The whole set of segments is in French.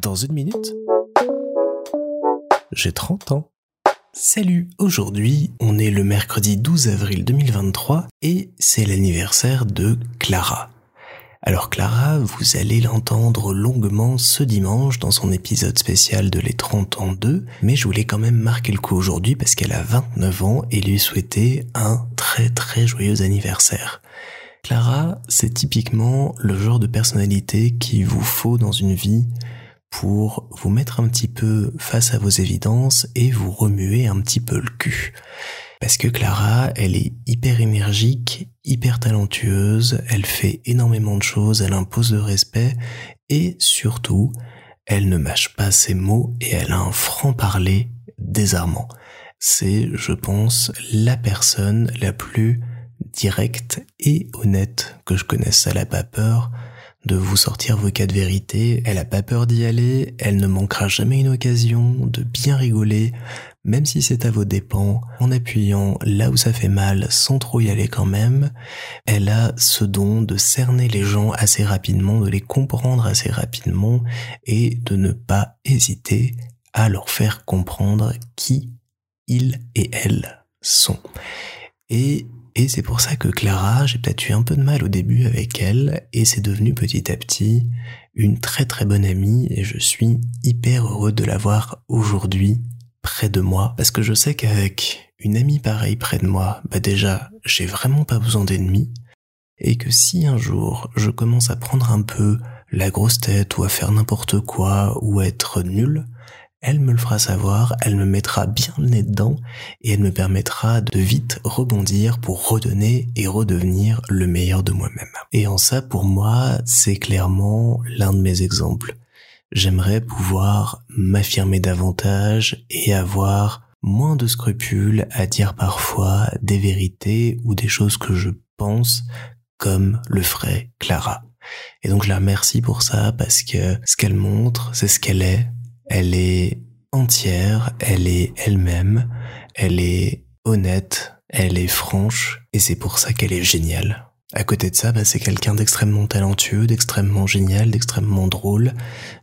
Dans une minute, j'ai 30 ans. Salut, aujourd'hui on est le mercredi 12 avril 2023 et c'est l'anniversaire de Clara. Alors Clara, vous allez l'entendre longuement ce dimanche dans son épisode spécial de Les 30 ans 2, mais je voulais quand même marquer le coup aujourd'hui parce qu'elle a 29 ans et lui souhaiter un très très joyeux anniversaire. Clara, c'est typiquement le genre de personnalité qu'il vous faut dans une vie pour vous mettre un petit peu face à vos évidences et vous remuer un petit peu le cul. Parce que Clara, elle est hyper énergique, hyper talentueuse, elle fait énormément de choses, elle impose le respect et surtout, elle ne mâche pas ses mots et elle a un franc-parler désarmant. C'est, je pense, la personne la plus directe et honnête que je connaisse. Elle a pas peur de vous sortir vos cas de vérité, elle a pas peur d'y aller, elle ne manquera jamais une occasion de bien rigoler, même si c'est à vos dépens, en appuyant là où ça fait mal sans trop y aller quand même. Elle a ce don de cerner les gens assez rapidement, de les comprendre assez rapidement et de ne pas hésiter à leur faire comprendre qui ils et elles sont. Et et c'est pour ça que Clara, j'ai peut-être eu un peu de mal au début avec elle, et c'est devenu petit à petit une très très bonne amie, et je suis hyper heureux de l'avoir aujourd'hui près de moi, parce que je sais qu'avec une amie pareille près de moi, bah déjà, j'ai vraiment pas besoin d'ennemis, et que si un jour je commence à prendre un peu la grosse tête ou à faire n'importe quoi ou à être nul, elle me le fera savoir, elle me mettra bien le nez dedans et elle me permettra de vite rebondir pour redonner et redevenir le meilleur de moi-même. Et en ça, pour moi, c'est clairement l'un de mes exemples. J'aimerais pouvoir m'affirmer davantage et avoir moins de scrupules à dire parfois des vérités ou des choses que je pense comme le ferait Clara. Et donc je la remercie pour ça parce que ce qu'elle montre, c'est ce qu'elle est, elle est entière, elle est elle-même, elle est honnête, elle est franche, et c'est pour ça qu'elle est géniale. À côté de ça, bah, c'est quelqu'un d'extrêmement talentueux, d'extrêmement génial, d'extrêmement drôle.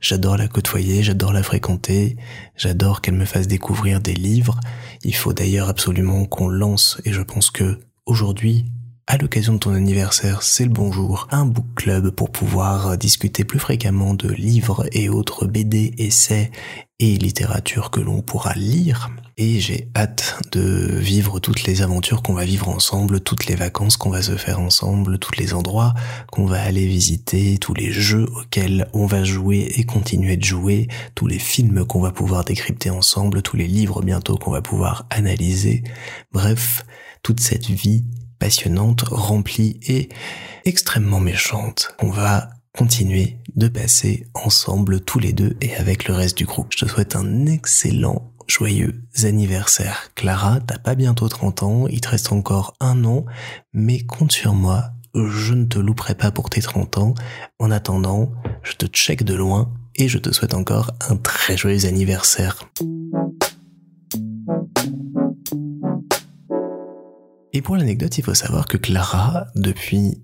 J'adore la côtoyer, j'adore la fréquenter, j'adore qu'elle me fasse découvrir des livres. Il faut d'ailleurs absolument qu'on lance, et je pense que aujourd'hui, à l'occasion de ton anniversaire, c'est le bonjour, un book club pour pouvoir discuter plus fréquemment de livres et autres BD, essais et littérature que l'on pourra lire. Et j'ai hâte de vivre toutes les aventures qu'on va vivre ensemble, toutes les vacances qu'on va se faire ensemble, tous les endroits qu'on va aller visiter, tous les jeux auxquels on va jouer et continuer de jouer, tous les films qu'on va pouvoir décrypter ensemble, tous les livres bientôt qu'on va pouvoir analyser. Bref, toute cette vie passionnante, remplie et extrêmement méchante. On va continuer de passer ensemble tous les deux et avec le reste du groupe. Je te souhaite un excellent joyeux anniversaire. Clara, t'as pas bientôt 30 ans, il te reste encore un an, mais compte sur moi, je ne te louperai pas pour tes 30 ans. En attendant, je te check de loin et je te souhaite encore un très joyeux anniversaire. Et pour l'anecdote, il faut savoir que Clara, depuis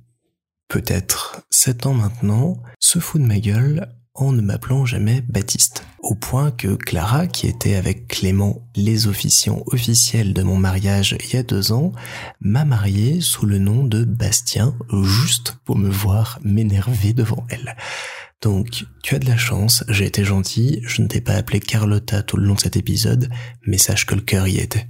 peut-être 7 ans maintenant, se fout de ma gueule en ne m'appelant jamais Baptiste. Au point que Clara, qui était avec Clément les officiants officiels de mon mariage il y a deux ans, m'a marié sous le nom de Bastien, juste pour me voir m'énerver devant elle. Donc, tu as de la chance, j'ai été gentil, je ne t'ai pas appelé Carlotta tout le long de cet épisode, mais sache que le cœur y était.